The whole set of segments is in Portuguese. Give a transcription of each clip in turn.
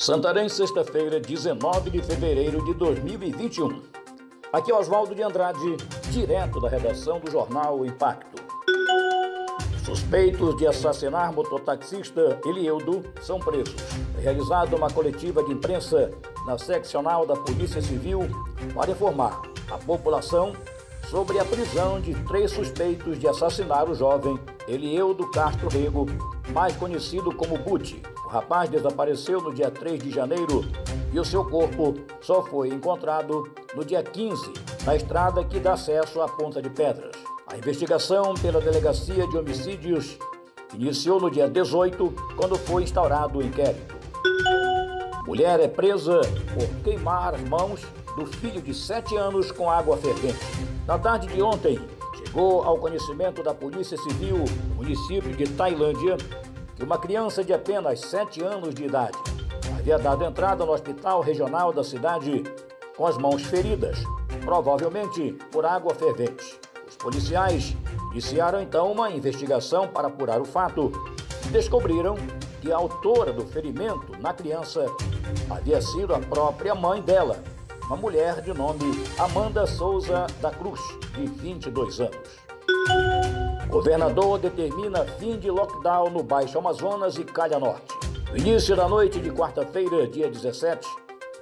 Santarém, sexta-feira, 19 de fevereiro de 2021. Aqui é Oswaldo de Andrade, direto da redação do jornal Impacto. Suspeitos de assassinar mototaxista Elieudo são presos. É realizada uma coletiva de imprensa na seccional da Polícia Civil para informar a população sobre a prisão de três suspeitos de assassinar o jovem Elieudo Castro Rego, mais conhecido como Buti, o rapaz desapareceu no dia 3 de janeiro e o seu corpo só foi encontrado no dia 15, na estrada que dá acesso à Ponta de Pedras. A investigação pela Delegacia de Homicídios iniciou no dia 18, quando foi instaurado o inquérito. Mulher é presa por queimar as mãos do filho de 7 anos com água fervente. Na tarde de ontem, chegou ao conhecimento da Polícia Civil, município de Tailândia, que uma criança de apenas 7 anos de idade havia dado entrada no hospital regional da cidade com as mãos feridas, provavelmente por água fervente. Os policiais iniciaram então uma investigação para apurar o fato e descobriram que a autora do ferimento na criança havia sido a própria mãe dela, uma mulher de nome Amanda Souza da Cruz, de 22 anos. Governador determina fim de lockdown no Baixo Amazonas e Calha Norte. No início da noite de quarta-feira, dia 17,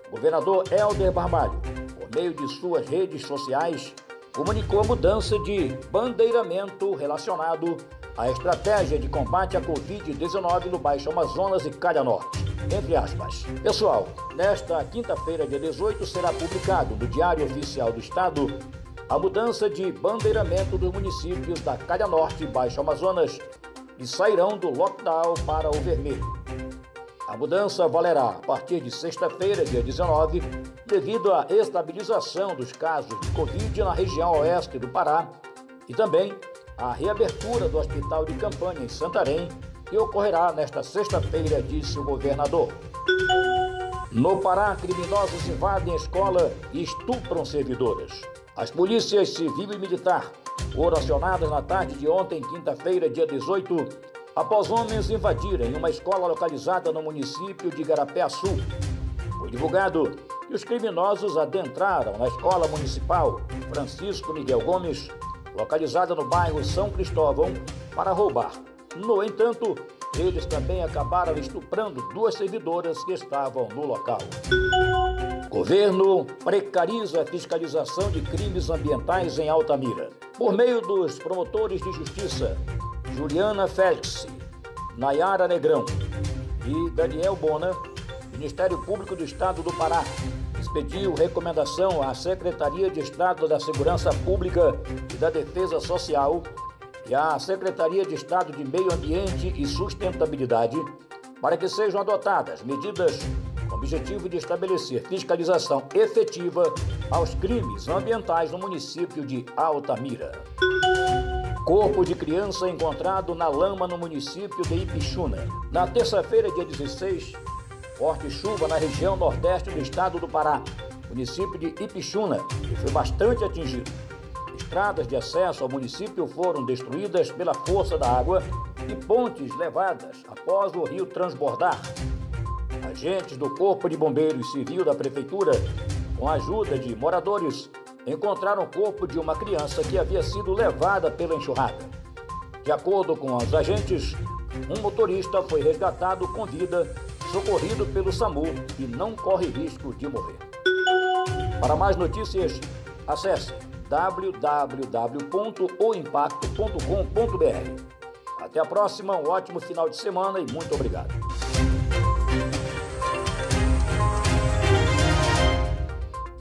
o governador Helder Barbalho, por meio de suas redes sociais, comunicou a mudança de bandeiramento relacionado à estratégia de combate à Covid-19 no Baixo Amazonas e Calha Norte. Entre aspas. Pessoal, nesta quinta-feira, dia 18, será publicado no Diário Oficial do Estado a mudança de bandeiramento dos municípios da Calha Norte e Baixo Amazonas e sairão do lockdown para o vermelho. A mudança valerá a partir de sexta-feira, dia 19, devido à estabilização dos casos de Covid na região oeste do Pará e também a reabertura do hospital de campanha em Santarém, que ocorrerá nesta sexta-feira, disse o governador. No Pará, criminosos invadem escola e estupram servidoras. As polícias civil e militar foram acionadas na tarde de ontem, quinta-feira, dia 18, após homens invadirem uma escola localizada no município de Garapé-Açu. Foi divulgado que os criminosos adentraram na escola municipal Francisco Miguel Gomes, localizada no bairro São Cristóvão, para roubar. No entanto, eles também acabaram estuprando duas servidoras que estavam no local. Governo precariza a fiscalização de crimes ambientais em Altamira. Por meio dos promotores de justiça Juliana Félix, Nayara Negrão e Daniel Bona, o Ministério Público do Estado do Pará expediu recomendação à Secretaria de Estado da Segurança Pública e da Defesa Social e à Secretaria de Estado de Meio Ambiente e Sustentabilidade para que sejam adotadas medidas com o objetivo de estabelecer fiscalização efetiva aos crimes ambientais no município de Altamira. Corpo de criança encontrado na lama no município de Ipixuna. Na terça-feira, dia 16, forte chuva na região nordeste do estado do Pará, município de Ipixuna, que foi bastante atingido. Estradas de acesso ao município foram destruídas pela força da água e pontes levadas após o rio transbordar. Agentes do Corpo de Bombeiros Civil da Prefeitura, com a ajuda de moradores, encontraram o corpo de uma criança que havia sido levada pela enxurrada. De acordo com os agentes, um motorista foi resgatado com vida, socorrido pelo SAMU e não corre risco de morrer. Para mais notícias, acesse www.oimpacto.com.br. Até a próxima, um ótimo final de semana e muito obrigado.